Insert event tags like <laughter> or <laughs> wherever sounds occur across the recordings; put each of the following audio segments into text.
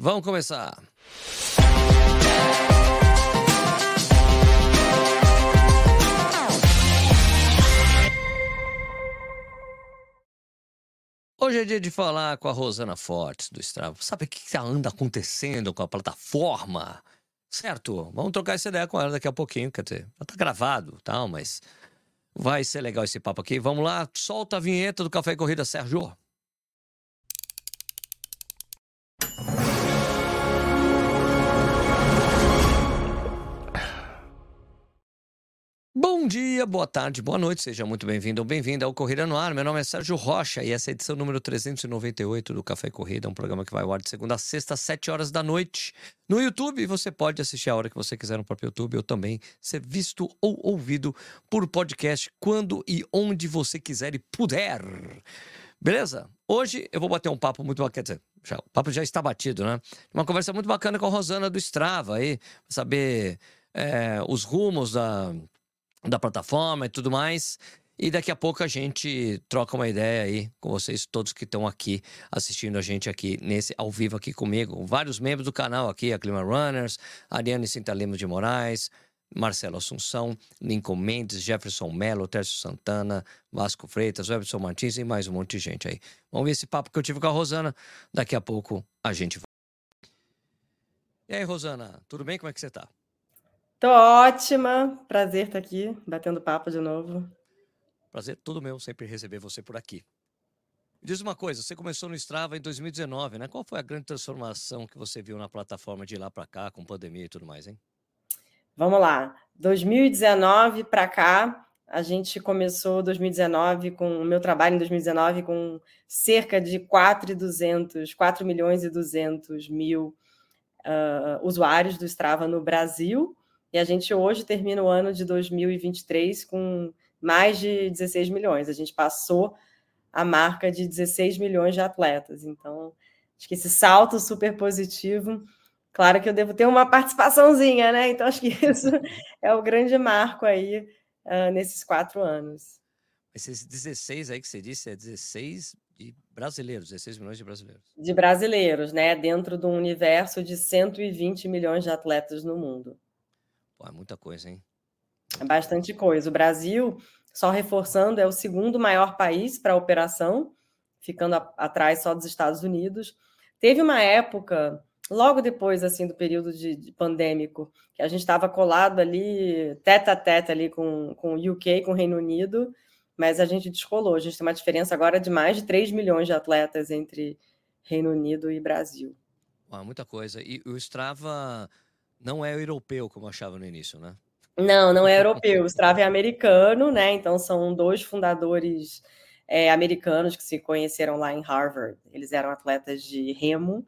Vamos começar. Hoje é dia de falar com a Rosana Fortes do Strava. Sabe o que anda acontecendo com a plataforma? Certo? Vamos trocar essa ideia com ela daqui a pouquinho. Quer dizer, já tá gravado tal, mas vai ser legal esse papo aqui. Vamos lá, solta a vinheta do Café e Corrida, Sérgio. Bom dia, boa tarde, boa noite, seja muito bem-vindo ou bem-vinda ao Corrida no Ar. Meu nome é Sérgio Rocha e essa é a edição número 398 do Café Corrida, um programa que vai ao ar de segunda a sexta, às 7 horas da noite. No YouTube, você pode assistir a hora que você quiser no próprio YouTube ou também ser visto ou ouvido por podcast quando e onde você quiser e puder. Beleza? Hoje eu vou bater um papo muito bacana. Quer dizer, já, o papo já está batido, né? Uma conversa muito bacana com a Rosana do Strava aí, saber é, os rumos da da plataforma e tudo mais. E daqui a pouco a gente troca uma ideia aí com vocês todos que estão aqui assistindo a gente aqui nesse ao vivo aqui comigo. Vários membros do canal aqui, a Clima Runners, Ariane Cinta Lemos de Moraes, Marcelo Assunção, Lincoln Mendes, Jefferson Melo, Tércio Santana, Vasco Freitas, Webson Martins e mais um monte de gente aí. Vamos ver esse papo que eu tive com a Rosana. Daqui a pouco a gente vai. E aí, Rosana, tudo bem? Como é que você tá? Tô ótima, prazer estar aqui, batendo papo de novo. Prazer todo meu sempre receber você por aqui. Me Diz uma coisa, você começou no Strava em 2019, né? Qual foi a grande transformação que você viu na plataforma de lá para cá, com pandemia e tudo mais, hein? Vamos lá. 2019 para cá, a gente começou 2019 com o meu trabalho em 2019 com cerca de 4,200, 4 milhões e 200 mil uh, usuários do Strava no Brasil. E a gente hoje termina o ano de 2023 com mais de 16 milhões. A gente passou a marca de 16 milhões de atletas. Então, acho que esse salto super positivo. Claro que eu devo ter uma participaçãozinha, né? Então, acho que isso <laughs> é o grande marco aí uh, nesses quatro anos. Esses 16 aí que você disse, é 16 de brasileiros, 16 milhões de brasileiros. De brasileiros, né? Dentro de um universo de 120 milhões de atletas no mundo. Pô, é muita coisa, hein? É bastante coisa. O Brasil, só reforçando, é o segundo maior país para a operação, ficando a, atrás só dos Estados Unidos. Teve uma época, logo depois assim do período de, de pandêmico, que a gente estava colado ali, teta a teta ali com, com o UK, com o Reino Unido, mas a gente descolou. A gente tem uma diferença agora de mais de 3 milhões de atletas entre Reino Unido e Brasil. Ué, muita coisa. E o Strava não é europeu, como eu achava no início, né? Não, não é europeu. O Strava é americano, né? Então são dois fundadores é, americanos que se conheceram lá em Harvard. Eles eram atletas de remo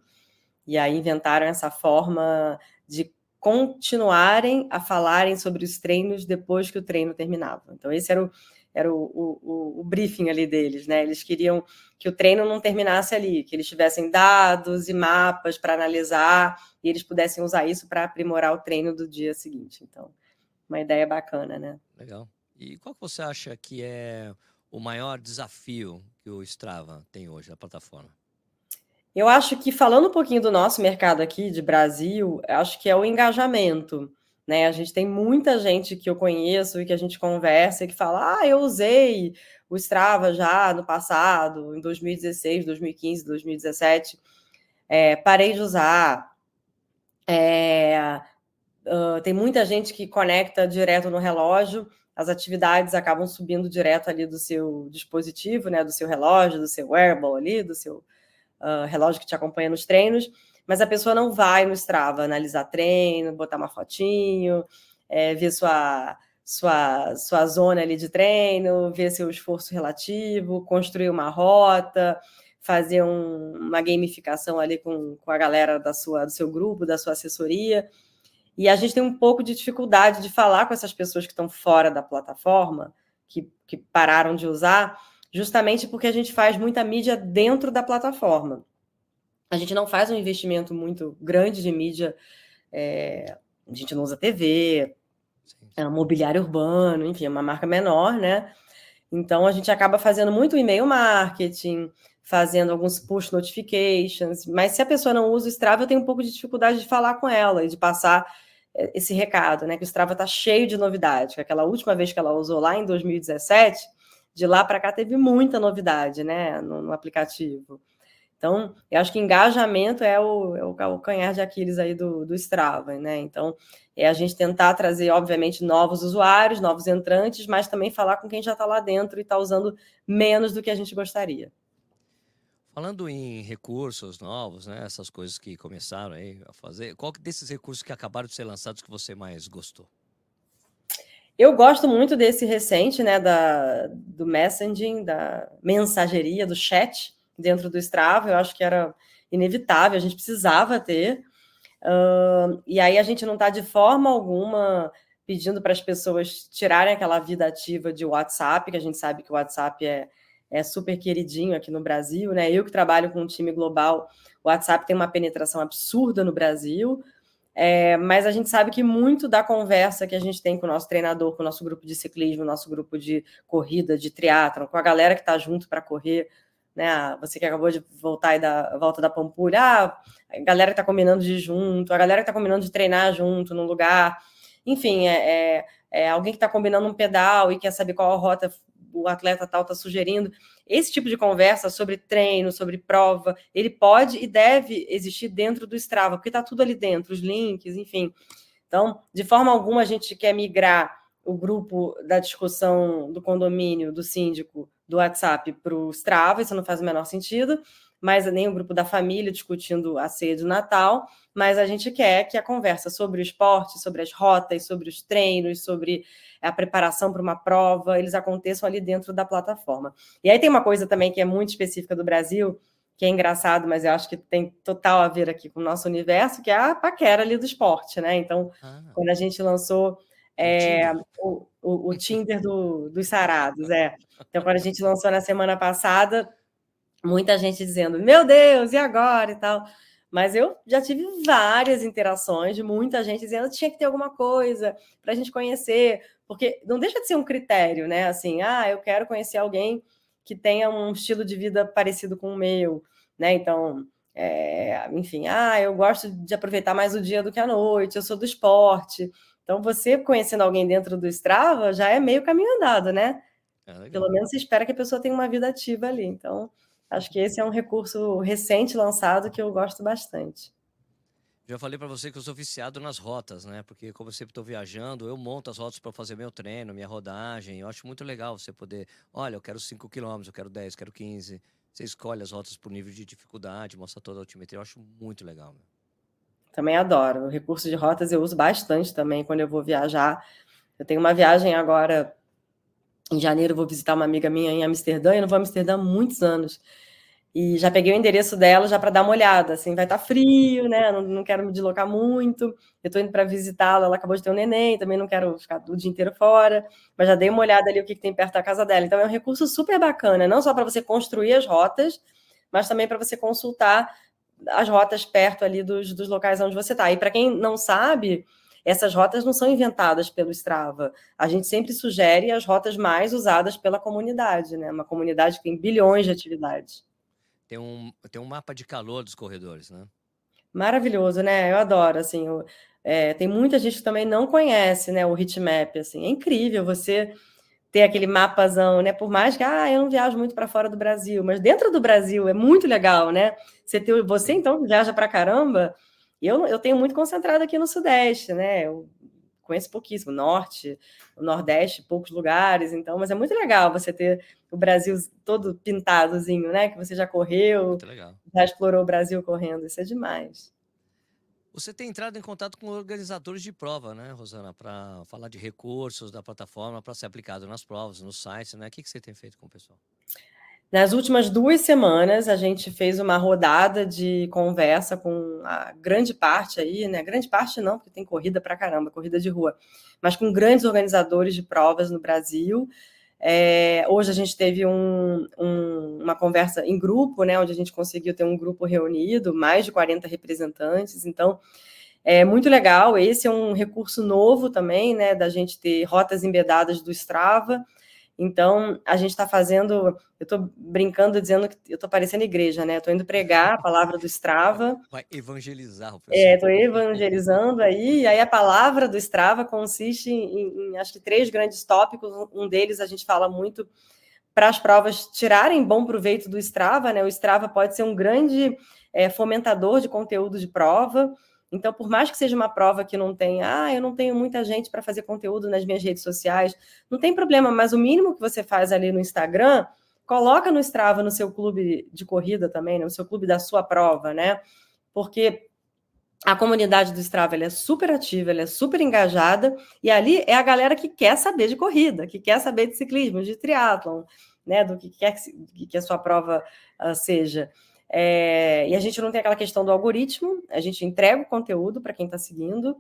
e aí inventaram essa forma de continuarem a falarem sobre os treinos depois que o treino terminava. Então esse era o era o, o, o, briefing ali deles, né? Eles queriam que o treino não terminasse ali, que eles tivessem dados e mapas para analisar e eles pudessem usar isso para aprimorar o treino do dia seguinte. Então, uma ideia bacana, né? Legal. E qual que você acha que é o maior desafio que o Strava tem hoje, a plataforma? Eu acho que, falando um pouquinho do nosso mercado aqui, de Brasil, acho que é o engajamento. Né? A gente tem muita gente que eu conheço e que a gente conversa e que fala: ah, eu usei o Strava já no passado, em 2016, 2015, 2017, é, parei de usar. É, uh, tem muita gente que conecta direto no relógio, as atividades acabam subindo direto ali do seu dispositivo, né, do seu relógio, do seu wearable ali, do seu uh, relógio que te acompanha nos treinos mas a pessoa não vai no Strava analisar treino, botar uma fotinho, é, ver sua, sua, sua zona ali de treino, ver seu esforço relativo, construir uma rota, fazer um, uma gamificação ali com, com a galera da sua, do seu grupo, da sua assessoria. E a gente tem um pouco de dificuldade de falar com essas pessoas que estão fora da plataforma, que, que pararam de usar, justamente porque a gente faz muita mídia dentro da plataforma. A gente não faz um investimento muito grande de mídia, é, a gente não usa TV, é um mobiliário urbano, enfim, é uma marca menor, né? Então a gente acaba fazendo muito e-mail marketing, fazendo alguns push notifications, mas se a pessoa não usa o Strava, eu tenho um pouco de dificuldade de falar com ela e de passar eh, esse recado, né? Que o Strava está cheio de novidade. Que aquela última vez que ela usou lá em 2017, de lá para cá teve muita novidade, né? No, no, aplicativo. Então, eu acho que engajamento é o, é o calcanhar de Aquiles aí do, do Strava, né? Então, é a gente tentar trazer, obviamente, novos usuários, novos entrantes, mas também falar com quem já está lá dentro e está usando menos do que a gente gostaria. Falando em recursos novos, né? Essas coisas que começaram aí a fazer, qual desses recursos que acabaram de ser lançados que você mais gostou? Eu gosto muito desse recente, né, da, do messaging, da mensageria, do chat dentro do Strava. Eu acho que era inevitável, a gente precisava ter. Uh, e aí a gente não está de forma alguma pedindo para as pessoas tirarem aquela vida ativa de WhatsApp, que a gente sabe que o WhatsApp é, é super queridinho aqui no Brasil, né? Eu que trabalho com um time global, o WhatsApp tem uma penetração absurda no Brasil, é, mas a gente sabe que muito da conversa que a gente tem com o nosso treinador, com o nosso grupo de ciclismo, nosso grupo de corrida, de triatlon, com a galera que está junto para correr, né? Você que acabou de voltar aí da volta da Pampulha, ah, a galera está combinando de ir junto, a galera está combinando de treinar junto num lugar, enfim, é, é, é alguém que está combinando um pedal e quer saber qual a rota o atleta tal está sugerindo. Esse tipo de conversa sobre treino, sobre prova, ele pode e deve existir dentro do Strava, porque está tudo ali dentro, os links, enfim. Então, de forma alguma, a gente quer migrar o grupo da discussão do condomínio, do síndico, do WhatsApp para o Strava, isso não faz o menor sentido, mas nem o grupo da família discutindo a ceia do Natal, mas a gente quer que a conversa sobre o esporte, sobre as rotas, sobre os treinos, sobre a preparação para uma prova, eles aconteçam ali dentro da plataforma. E aí tem uma coisa também que é muito específica do Brasil, que é engraçado, mas eu acho que tem total a ver aqui com o nosso universo, que é a paquera ali do esporte, né? Então, ah. quando a gente lançou é, o, o, o, Tinder do, dos sarados, é. Então, quando a gente lançou na semana passada, muita gente dizendo, meu Deus, e agora e tal. Mas eu já tive várias interações de muita gente dizendo que tinha que ter alguma coisa para a gente conhecer, porque não deixa de ser um critério, né? Assim, ah, eu quero conhecer alguém que tenha um estilo de vida parecido com o meu, né? Então, é, enfim, ah, eu gosto de aproveitar mais o dia do que a noite, eu sou do esporte. Então, você conhecendo alguém dentro do Strava já é meio caminho andado, né? É Pelo menos você espera que a pessoa tenha uma vida ativa ali. Então, Acho que esse é um recurso recente lançado que eu gosto bastante. Já falei para você que eu sou viciado nas rotas, né? Porque como eu sempre estou viajando, eu monto as rotas para fazer meu treino, minha rodagem. Eu acho muito legal você poder, olha, eu quero 5 km, eu quero 10, eu quero 15. Você escolhe as rotas por nível de dificuldade, mostra toda a altimetria. Eu acho muito legal. Meu. Também adoro. O recurso de rotas eu uso bastante também quando eu vou viajar. Eu tenho uma viagem agora em janeiro vou visitar uma amiga minha em Amsterdã, e não vou a Amsterdã há muitos anos. E já peguei o endereço dela já para dar uma olhada, assim, vai estar tá frio, né? Não, não quero me deslocar muito. Eu estou indo para visitá-la, ela acabou de ter um neném, também não quero ficar o dia inteiro fora, mas já dei uma olhada ali o que, que tem perto da casa dela. Então é um recurso super bacana, não só para você construir as rotas, mas também para você consultar as rotas perto ali dos, dos locais onde você está. E para quem não sabe, essas rotas não são inventadas pelo Strava. A gente sempre sugere as rotas mais usadas pela comunidade, né? Uma comunidade que tem bilhões de atividades. Tem um, tem um mapa de calor dos corredores, né? Maravilhoso, né? Eu adoro, assim. Eu, é, tem muita gente que também não conhece, né? O heatmap, assim. É incrível você ter aquele mapazão, né? Por mais que ah, eu não viajo muito para fora do Brasil, mas dentro do Brasil é muito legal, né? Você, ter, você então viaja para caramba, eu, eu tenho muito concentrado aqui no Sudeste, né? Eu conheço pouquíssimo, Norte, o Nordeste, poucos lugares, então, mas é muito legal você ter o Brasil todo pintadozinho, né? Que você já correu, já explorou o Brasil correndo, isso é demais. Você tem entrado em contato com organizadores de prova, né, Rosana, para falar de recursos da plataforma para ser aplicado nas provas, nos sites, né? O que, que você tem feito com o pessoal? Nas últimas duas semanas, a gente fez uma rodada de conversa com a grande parte aí, né? Grande parte não, porque tem corrida para caramba, corrida de rua, mas com grandes organizadores de provas no Brasil. É, hoje a gente teve um, um, uma conversa em grupo, né? Onde a gente conseguiu ter um grupo reunido, mais de 40 representantes. Então, é muito legal. Esse é um recurso novo também, né? Da gente ter rotas embedadas do Strava Então, a gente está fazendo, eu estou brincando dizendo que eu estou parecendo igreja, né? Estou indo pregar a palavra do Strava. Vai evangelizar o pessoal. É, estou evangelizando aí, e aí a palavra do Strava consiste em, em, acho que três grandes tópicos. Um deles a gente fala muito para as provas tirarem bom proveito do Strava, né? O Strava pode ser um grande é, fomentador de conteúdo de prova. Então, por mais que seja uma prova que não tenha, ah, eu não tenho muita gente para fazer conteúdo nas minhas redes sociais, não tem problema, mas o mínimo que você faz ali no Instagram, coloca no Strava no seu clube de corrida também, né? no seu clube da sua prova, né? Porque a comunidade do Strava é super ativa, ela é super engajada, e ali é a galera que quer saber de corrida, que quer saber de ciclismo, de triatlon, né? Do que quer que, que a sua prova uh, seja. É, e a gente não tem aquela questão do algoritmo, a gente entrega o conteúdo para quem está seguindo.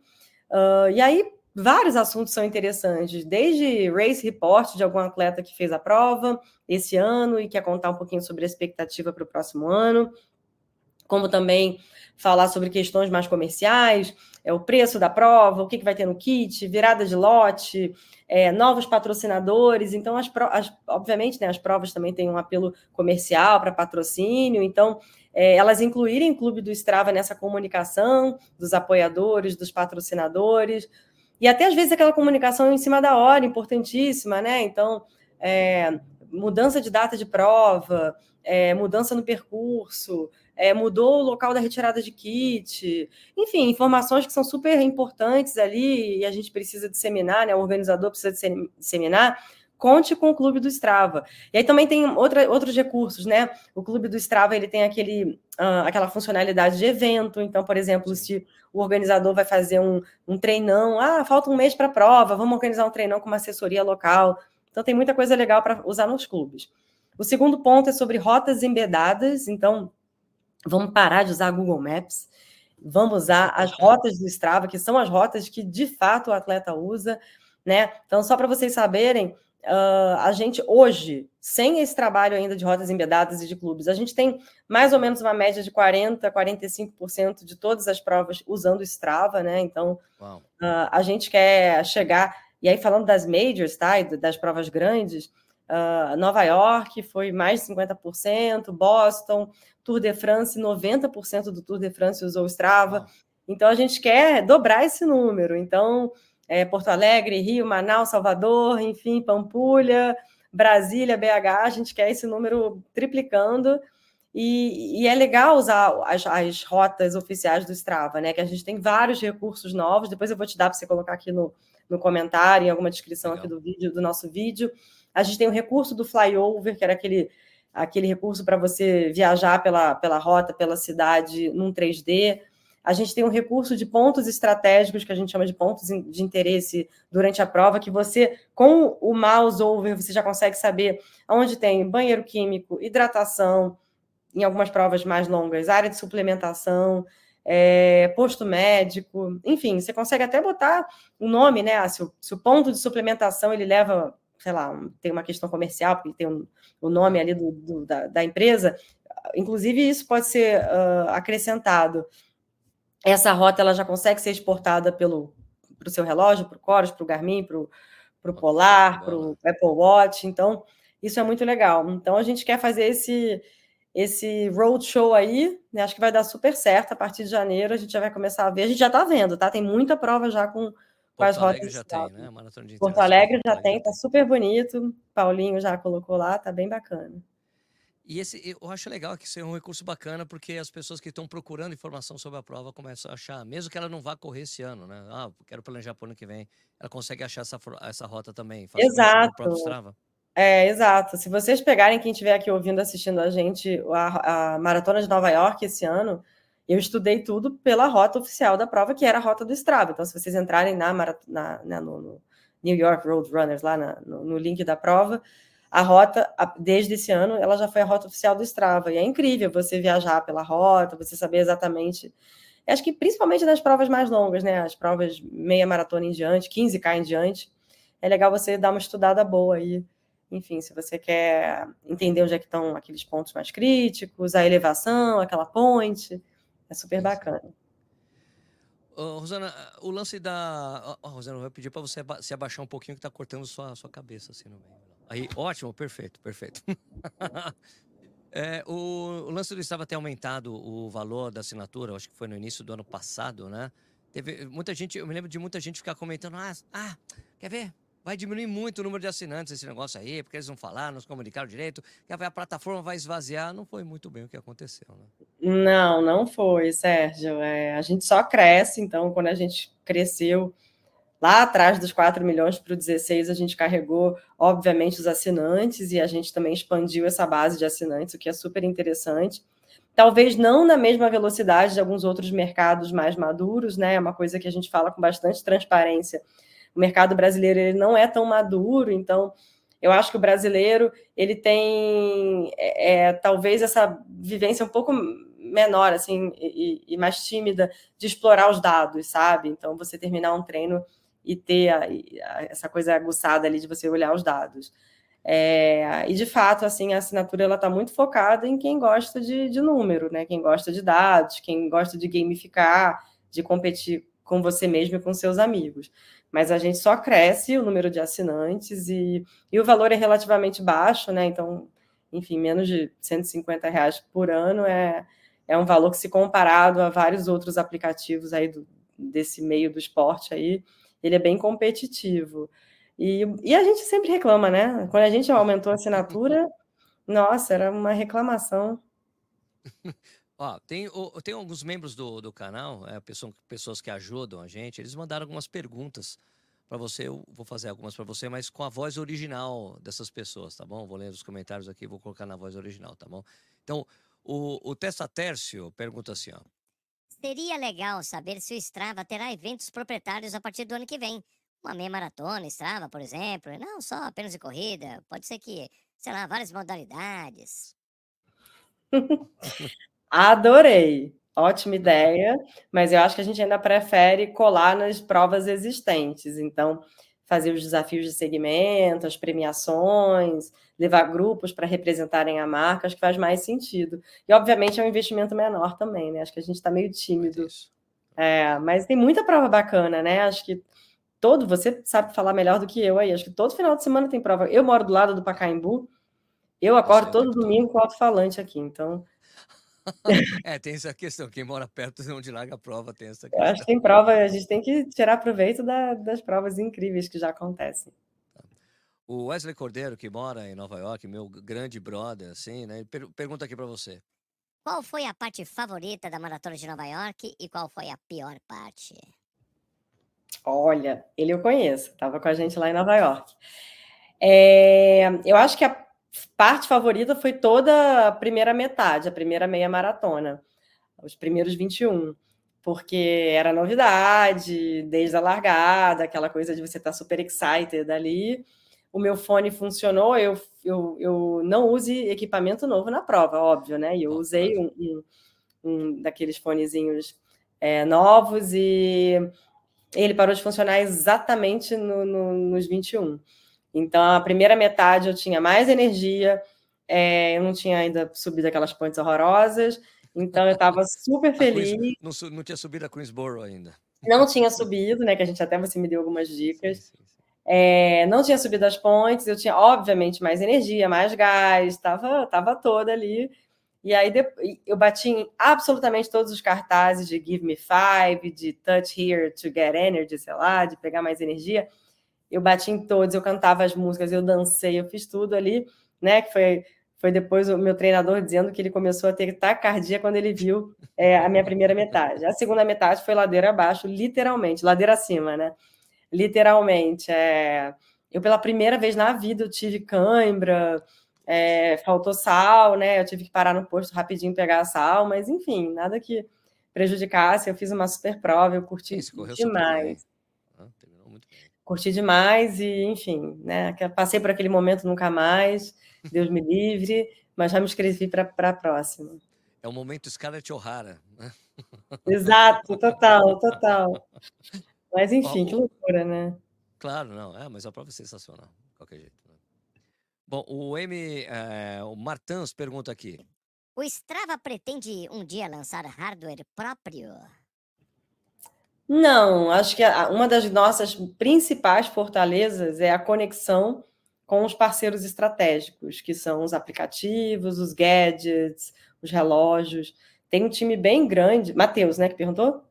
Uh, e aí, vários assuntos são interessantes, desde race report de algum atleta que fez a prova esse ano e quer contar um pouquinho sobre a expectativa para o próximo ano, como também falar sobre questões mais comerciais, é o preço da prova, o que, que vai ter no kit, virada de lote, é, novos patrocinadores. Então, as, as, obviamente, né, as provas também têm um apelo comercial para patrocínio. Então, é, elas incluírem o Clube do Strava nessa comunicação dos apoiadores, dos patrocinadores, e até às vezes aquela comunicação em cima da hora, importantíssima, né? Então, é, mudança de data de prova, é, mudança no percurso, é, mudou o local da retirada de kit, enfim, informações que são super importantes ali e a gente precisa disseminar, né? O organizador precisa disseminar. Conte com o Clube do Strava. E aí também tem outra, outros recursos, né? O Clube do Strava ele tem aquele, uh, aquela funcionalidade de evento. Então, por exemplo, se o organizador vai fazer um, um treinão, ah, falta um mês para a prova, vamos organizar um treinão com uma assessoria local. Então, tem muita coisa legal para usar nos clubes. O segundo ponto é sobre rotas embedadas. Então, Vamos parar de usar Google Maps. Vamos usar as rotas do Strava, que são as rotas que de fato o atleta usa, né? Então, só para vocês saberem, uh, a gente hoje, sem esse trabalho ainda de rotas embedadas e de clubes, a gente tem mais ou menos uma média de 40%, 45% de todas as provas usando Strava, né? Então, uh, a gente quer chegar. E aí, falando das majors, tá? E das provas grandes, uh, Nova York foi mais de 50%, Boston, Tour de France, 90% do Tour de France usou o Strava. Então a gente quer dobrar esse número. Então, é, Porto Alegre, Rio, Manaus, Salvador, enfim, Pampulha, Brasília, BH, a gente quer esse número triplicando. E, e é legal usar as, as, rotas oficiais do Strava, né? Que a gente tem vários recursos novos. Depois eu vou te dar para você colocar aqui no, no comentário, em alguma descrição legal. aqui do vídeo, do nosso vídeo. A gente tem o recurso do flyover, que era aquele aquele recurso para você viajar pela, pela rota, pela cidade num 3D. A gente tem um recurso de pontos estratégicos, que a gente chama de pontos de interesse durante a prova, que você, com o mouse over, você já consegue saber onde tem banheiro químico, hidratação, em algumas provas mais longas, área de suplementação, é, posto médico, enfim, você consegue até botar o um nome, né? Ah, se, o, se o ponto de suplementação ele leva sei lá, tem uma questão comercial, porque tem um, o nome ali do, do da, da, empresa, inclusive isso pode ser uh, acrescentado. Essa rota ela já consegue ser exportada pelo para o seu relógio, para o Coros, para o Garmin, para o Polar, para o Apple Watch. Então, isso é muito legal. Então, a gente quer fazer esse esse roadshow aí, né? acho que vai dar super certo. A partir de janeiro a gente já vai começar a ver. A gente já está vendo, tá? Tem muita prova já com Porto Alegre já tem, né? Maratona de Porto Alegre já tem, tá super bonito. Paulinho já colocou lá, tá bem bacana. E esse, eu acho legal que isso é um recurso bacana, porque as pessoas que estão procurando informação sobre a prova começam a achar, mesmo que ela não vá correr esse ano, né? Ah, quero planejar para o ano que vem. Ela consegue achar essa, essa rota também. Exato. É, exato. Se vocês pegarem quem estiver aqui ouvindo, assistindo a gente, a, a Maratona de Nova York esse ano, eu estudei tudo pela rota oficial da prova, que era a rota do Strava. Então, se vocês entrarem na, na, na né, no, no, New York Road Runners, lá na, no, no, link da prova, a rota, desde esse ano, ela já foi a rota oficial do Strava. E é incrível você viajar pela rota, você saber exatamente. Acho que principalmente nas provas mais longas, né? As provas meia maratona em diante, 15K em diante. É legal você dar uma estudada boa aí. Enfim, se você quer entender onde é que estão aqueles pontos mais críticos, a elevação, aquela ponte é super bacana. Uh, Rosana, o lance da. Oh, Rosana, eu vou pedir para você se abaixar um pouquinho que está cortando sua, sua cabeça assim no meio. Aí, ótimo, perfeito, perfeito. <laughs> é, o, o lance do estava ter aumentado o valor da assinatura, acho que foi no início do ano passado, né? Teve muita gente, eu me lembro de muita gente ficar comentando, ah, ah quer ver? Vai diminuir muito o número de assinantes esse negócio aí, porque eles vão falar, não se comunicaram direito, que a plataforma vai esvaziar. Não foi muito bem o que aconteceu, né? Não, não foi, Sérgio. É, a gente só cresce, então, quando a gente cresceu Lá atrás dos 4 milhões para o 16, a gente carregou, obviamente, os assinantes e a gente também expandiu essa base de assinantes, o que é super interessante. Talvez não na mesma velocidade de alguns outros mercados mais maduros, né? É uma coisa que a gente fala com bastante transparência. O mercado brasileiro ele não é tão maduro, então eu acho que o brasileiro ele tem é, é é essa vivência um pouco menor assim e, e, mais tímida de explorar os dados, sabe? Então você terminar um treino e ter a, a, essa coisa aguçada ali de você olhar os dados. É, e de fato, assim, a assinatura ela está muito focada em quem gosta de, de, número, né? Quem gosta de dados, quem gosta de gamificar, de competir com você mesmo e com seus amigos. Mas a gente só cresce o número de assinantes e, e o valor é relativamente baixo, né? Então, enfim, menos de 150 reais por ano é, é um valor que, se comparado a vários outros aplicativos aí do, desse meio do esporte aí, ele é bem competitivo. E, e a gente sempre reclama, né? Quando a gente aumentou a assinatura, <laughs> nossa, era uma reclamação. <laughs> Ó, tem, tem alguns membros do, do canal, é, pessoas, pessoas que ajudam a gente, eles mandaram algumas perguntas para você. Eu vou fazer algumas para você, mas com a voz original dessas pessoas, tá bom? Vou ler os comentários aqui, vou colocar na voz original, tá bom? Então, o, o Testa Tércio pergunta assim, ó. Seria legal saber se o Strava terá eventos proprietários a partir do ano que vem. Uma meia maratona, Strava, por exemplo. Não só apenas de corrida. Pode ser que, sei lá, várias modalidades. <laughs> Adorei. Ótima ideia, mas eu acho que a gente ainda prefere colar nas provas existentes. Então, fazer os desafios de segmento, as premiações, levar grupos para representarem a marca, acho que faz mais sentido. E, obviamente, é um investimento menor também, né? Acho que a gente está meio tímido. É, mas tem muita prova bacana, né? Acho que todo, você sabe falar melhor do que eu aí, acho que todo final de semana tem prova. Eu moro do lado do Pacaembu, eu acordo todo domingo com alto-falante aqui, então <laughs> é, tem essa questão. Quem mora perto de onde larga a prova tem essa questão. Eu acho que tem prova, a gente tem que tirar proveito da, das provas incríveis que já acontecem. Tá. O Wesley Cordeiro, que mora em Nova York, meu grande brother, assim, né? Per pergunta aqui para você. Qual foi a parte favorita da maratona de Nova York e qual foi a pior parte? Olha, ele eu conheço, estava com a gente lá em Nova York. É, eu acho que a parte favorita foi toda a primeira metade, a primeira meia maratona, os primeiros 21, porque era novidade, desde a largada, aquela coisa de você estar tá super excited ali. O meu fone funcionou, eu, eu, eu não use equipamento novo na prova, óbvio, né? Eu usei um, um, um daqueles fonezinhos é, novos e ele parou de funcionar exatamente no, no, nos 21. Então, a primeira metade eu tinha mais energia, é, eu não tinha ainda subido aquelas pontes horrorosas, então eu estava <laughs> super feliz. Não, não, tinha subido a Queensboro ainda. Não tinha subido, né? Que a gente até você me deu algumas dicas. Sim, sim, sim. É, não tinha subido as pontes, eu tinha, obviamente, mais energia, mais gás, estava tava toda ali. E aí eu bati em absolutamente todos os cartazes de Give Me Five, de Touch Here to Get Energy, sei lá, de pegar mais energia eu bati em todos, eu cantava as músicas, eu dancei, eu fiz tudo ali, né? Que foi, foi depois o meu treinador dizendo que ele começou a ter taquicardia quando ele viu é, a minha primeira metade. A segunda metade foi ladeira abaixo, literalmente, ladeira acima, né? Literalmente. É... Eu, pela primeira vez na vida, eu tive cãibra, é, faltou sal, né? Eu tive que parar no posto rapidinho pegar sal, mas enfim, nada que prejudicasse. Eu fiz uma super prova, eu curti Isso, demais curti demais e, enfim, né? Passei por aquele momento nunca mais, Deus me livre, mas já me inscrevi para a próxima. É o momento Scarlett O'Hara, né? Exato, total, total. Mas enfim, que loucura, né? Claro, não, é, mas a prova é sensacional, de qualquer jeito. Né? Bom, o M, é, o Martins pergunta aqui. O Strava pretende um dia lançar hardware próprio? Não, acho que uma das nossas principais fortalezas é a conexão com os parceiros estratégicos, que são os aplicativos, os gadgets, os relógios. Tem um time bem grande. Matheus, né, que perguntou?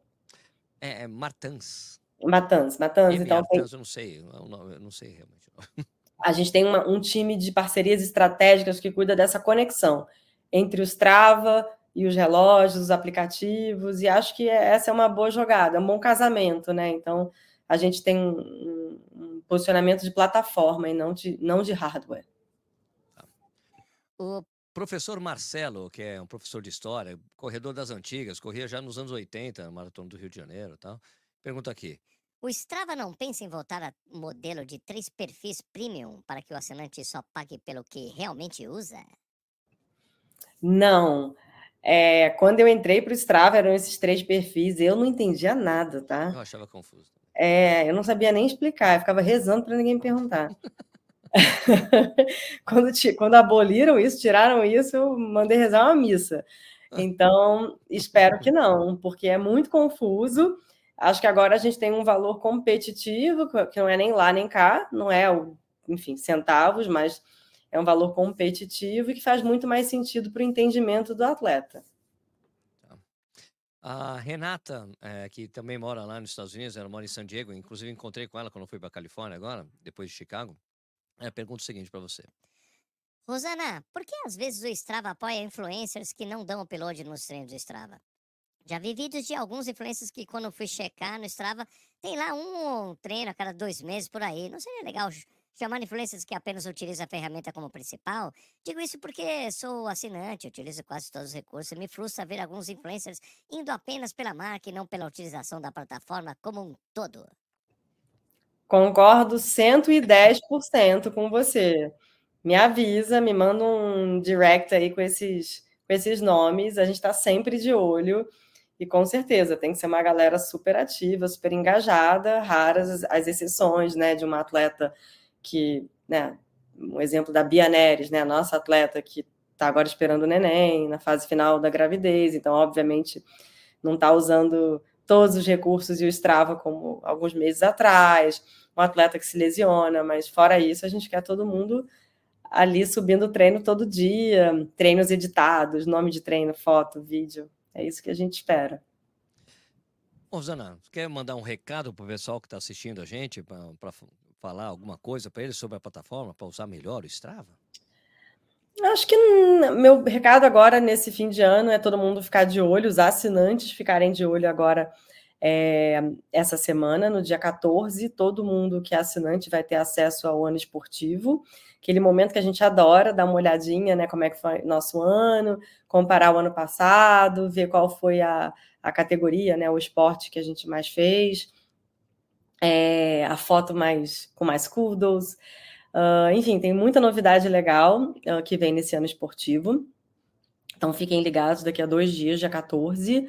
É, é Martans. Matans, Matans. M. Então, tem, Martans, eu não sei, eu não, eu não sei realmente. <laughs> a gente tem uma- um time de parcerias estratégicas que cuida dessa conexão entre os Strava e os relógios, os aplicativos, e acho que essa é uma boa jogada, é um bom casamento, né? Então, a gente tem um, um- posicionamento de plataforma e não de, não de hardware. O Professor Marcelo, que é um professor de história, corredor das antigas, corria já nos anos 80, na Maratona do Rio de Janeiro e tal. Pergunta aqui. O Strava não pensa em voltar a modelo de três perfis premium para que o assinante só pague pelo que realmente usa? Não. É, quando eu entrei para o Strava, eram esses três perfis, eu não entendia nada, tá? Eu achava confuso. É, eu não sabia nem explicar, eu ficava rezando para ninguém me perguntar. <laughs> quando, ti- quando aboliram isso, tiraram isso, eu mandei rezar uma missa. Então, espero que não, porque é muito confuso. Acho que agora a gente tem um valor competitivo, que não é nem lá nem cá, não é, o, enfim, centavos, mas é um valor competitivo e que faz muito mais sentido para o entendimento do atleta. A Renata, eh, que também mora lá nos Estados Unidos, ela mora em San Diego, inclusive encontrei com ela quando eu fui para Califórnia agora, depois de Chicago. Ela pergunta o seguinte para você. Rosana, por que às vezes o Strava apoia influencers que não dão upload nos treinos do Strava? Já vi vídeos de alguns influencers que, quando fui checar no Strava, tem lá um treino a cada dois meses por aí. Não seria legal chamar influencers que apenas utilizam a ferramenta como principal? Digo isso porque sou assinante, utilizo quase todos os recursos e me frustra ver alguns influencers indo apenas pela marca e não pela utilização da plataforma como um todo. Concordo 110% com você. Me avisa, me manda um direct aí com esses, com esses nomes. A gente está sempre de olho. E com certeza tem que ser uma galera super ativa, super engajada, raras as, as exceções, né, de uma atleta que, né, um exemplo da Bia Neres, né, nossa atleta que está agora esperando o neném, na fase final da gravidez, então, obviamente, não está usando todos os recursos e o Strava como alguns meses atrás, um atleta que se lesiona, mas fora isso, a gente quer todo mundo ali subindo o treino todo dia, treinos editados, nome de treino, foto, vídeo. É isso que a gente espera. Rosana, você quer mandar um recado pro pessoal que está assistindo a gente para falar alguma coisa para eles sobre a plataforma, para usar melhor o Strava? Acho que meu recado agora nesse fim de ano é todo mundo ficar de olho, os assinantes ficarem de olho agora é, essa semana, no dia 14, todo mundo que é assinante vai ter acesso ao ano esportivo, aquele momento que a gente adora, dar uma olhadinha, né, como é que foi nosso ano, comparar o ano passado, ver qual foi a, a categoria, né, o esporte que a gente mais fez, é, a foto mais com mais kudos, Uh, enfim, tem muita novidade legal uh, que vem nesse ano esportivo. Então fiquem ligados daqui a dois dias, dia 14.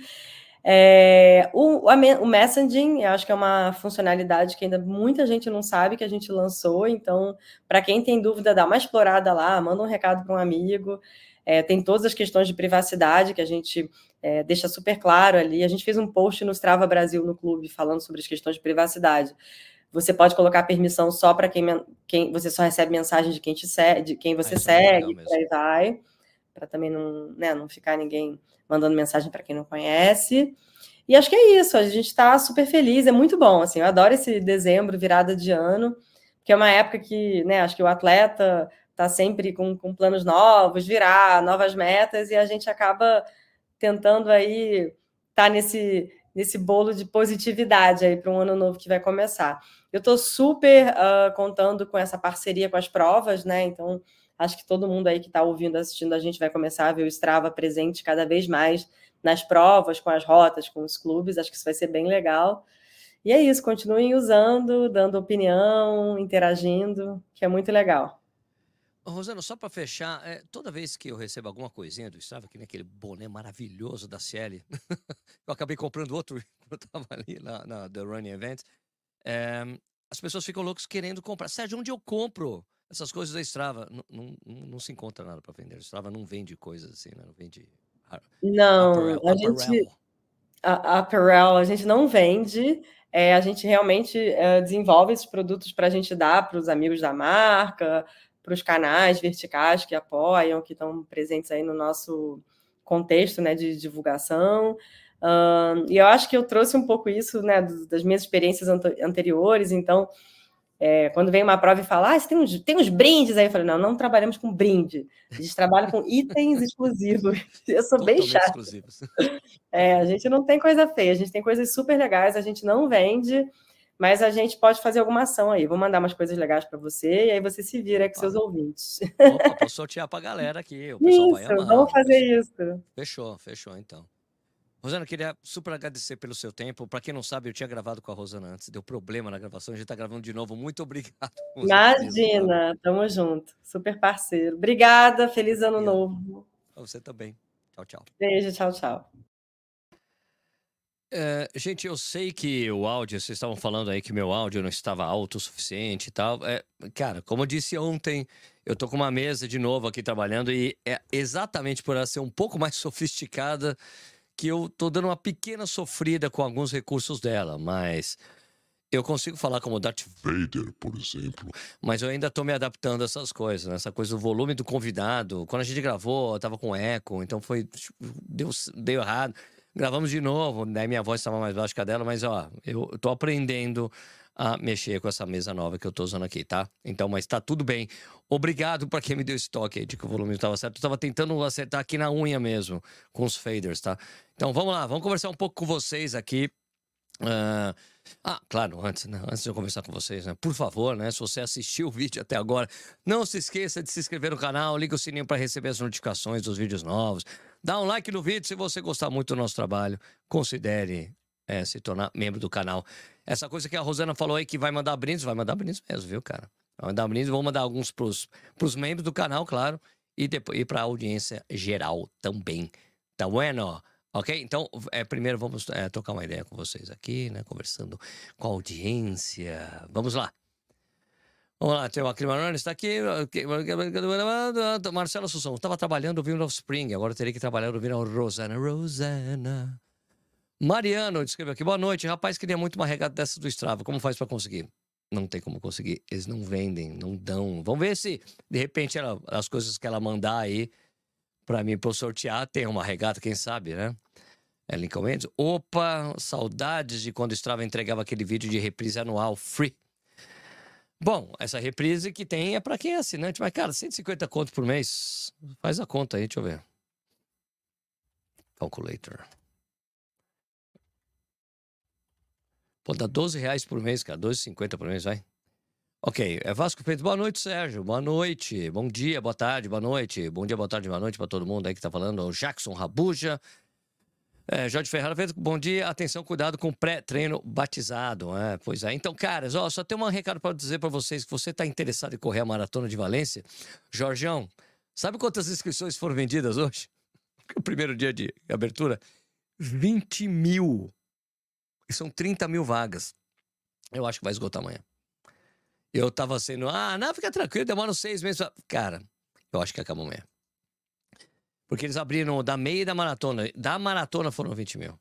É, o, o messaging, eu acho que é uma funcionalidade que ainda muita gente não sabe que a gente lançou. Então, para quem tem dúvida, dá uma explorada lá, manda um recado para um amigo. É, tem todas as questões de privacidade que a gente é, deixa super claro ali. A gente fez um post no Strava Brasil no clube falando sobre as questões de privacidade. Você pode colocar permissão só para quem, quem você só recebe mensagem de quem te segue, de quem você Ah, é segue, por aí vai, para também não, né, não ficar ninguém mandando mensagem para quem não conhece. E acho que é isso, a gente está super feliz, é muito bom, assim, eu adoro esse dezembro, virada de ano, porque é uma época que, né, acho que o atleta está sempre com, com planos novos, virar novas metas, e a gente acaba tentando aí estar tá nesse nesse bolo de positividade aí para um ano novo que vai começar. Eu estou super uh, contando com essa parceria com as provas, né? Então, acho que todo mundo aí que está ouvindo, assistindo a gente vai começar a ver o Strava presente cada vez mais nas provas, com as rotas, com os clubes. Acho que isso vai ser bem legal. E é isso, continuem usando, dando opinião, interagindo, que é muito legal. Rosana, só para fechar, é, toda vez que eu recebo alguma coisinha do Strava, que nem aquele boné maravilhoso da Cielo, <laughs> eu acabei comprando outro <laughs> quando eu estava ali na, na The Running Event, é, as pessoas ficam loucas querendo comprar. Sérgio, onde eu compro essas coisas da Strava? Não, se encontra nada para vender. O Strava não vende coisas assim, né? não vende. Não, apparel, a gente. A, a apparel a gente não vende. é, a gente realmente é, desenvolve esses produtos para a gente dar para os amigos da marca, para os canais verticais que apoiam, que estão presentes aí no nosso contexto né, de divulgação. Uh, e eu acho que eu trouxe um pouco isso né, das minhas experiências anteriores, então é, quando vem uma prova e fala, ah, você tem uns, tem uns brindes aí, eu falei, não, não trabalhamos com brinde, a gente trabalha com itens <laughs> exclusivos. Eu sou bem chata. É, a gente não tem coisa feia, a gente tem coisas super legais, a gente não vende, mas a gente pode fazer alguma ação aí. Vou mandar umas coisas legais para você e aí você se vira com seus ouvintes. Opa, posso sortear para a galera aqui. O pessoal isso, vai amar. vamos fazer isso. Fechou, fechou então. Rosana, queria super agradecer pelo seu tempo. Para quem não sabe, eu tinha gravado com a Rosana antes, deu problema na gravação, a gente está gravando de novo. Muito obrigado. <laughs> Imagina, tamo junto. Super parceiro. Obrigada, feliz ano obrigado. novo. Você também. Tchau, tchau. Beijo, tchau, tchau. É, gente, eu sei que o áudio, vocês estavam falando aí que meu áudio não estava alto o suficiente e tal. É, cara, como eu disse ontem, eu tô com uma mesa de novo aqui trabalhando e é exatamente por ela ser um pouco mais <laughs> sofisticada que eu tô dando uma pequena sofrida com alguns recursos dela, mas eu consigo falar como Darth Vader, por exemplo. Mas eu ainda tô me adaptando a essas coisas, né? essa coisa do volume do convidado. Quando a gente gravou, eu tava com eco, então foi. Tipo, deu, deu errado. Gravamos de novo, daí minha voz estava mais baixa que a dela, mas ó, eu tô aprendendo a mexer com essa mesa nova que eu tô usando aqui, tá? Então, mas tá tudo bem. Obrigado para quem me deu esse toque aí de que o volume estava certo. Eu tava tentando acertar aqui na unha mesmo, com os faders, tá? Então, vamos lá, vamos conversar um pouco com vocês aqui. Uh... Ah, claro, antes, né? antes de eu conversar com vocês, né? Por favor, né? Se você assistiu o vídeo até agora, não se esqueça de se inscrever no canal, liga o sininho para receber as notificações dos vídeos novos. Dá um like no vídeo se você gostar muito do nosso trabalho. Considere é, se tornar membro do canal. Essa coisa que a Rosana falou aí que vai mandar brindes, vai mandar brindes mesmo, viu, cara? Vai mandar brindes, vou mandar alguns pros, pros membros do canal, claro, e depois e pra audiência geral também. Tá bueno? Ok? Então, é, primeiro vamos é, trocar uma ideia com vocês aqui, né? Conversando com a audiência. Vamos lá. Vamos lá, tem o Acrimanone, está aqui. Marcelo Assunção, estava trabalhando ouvindo Offspring, agora teria que trabalhar ouvindo Rosana. Rosana. Mariano escreveu aqui: boa noite. Rapaz, queria muito uma regata dessa do Strava. Como faz para conseguir? Não tem como conseguir. Eles não vendem, não dão. Vamos ver se, de repente, ela, as coisas que ela mandar aí para mim, para eu sortear, tem uma regata, quem sabe, né? É Lincoln Mendes. Opa, saudades de quando o Strava entregava aquele vídeo de reprise anual free. Bom, essa reprise que tem é para quem é assinante, mas, cara, 150 conto por mês. Faz a conta aí, deixa eu ver. Calculator. Pô, dá 12 reais por mês, cara. 12,50 por mês, vai. Ok, é Vasco Feito. Boa noite, Sérgio. Boa noite. Bom dia, boa tarde, boa noite. Bom dia, boa tarde, boa noite para todo mundo aí que tá falando. O Jackson Rabuja. É, Jorge Ferreira fez bom dia. Atenção, cuidado com pré-treino batizado. É, pois é. Então, caras, ó, só tem um recado para dizer para vocês que você tá interessado em correr a maratona de Valência. Jorgeão, sabe quantas inscrições foram vendidas hoje? <laughs> O primeiro dia de abertura? 20 mil. E são 30 mil vagas. Eu acho que vai esgotar amanhã. Eu tava sendo, ah, não, fica tranquilo, demora uns seis meses. Cara, eu acho que acabou amanhã. Porque eles abriram da meia e da maratona. Da maratona foram 20 mil.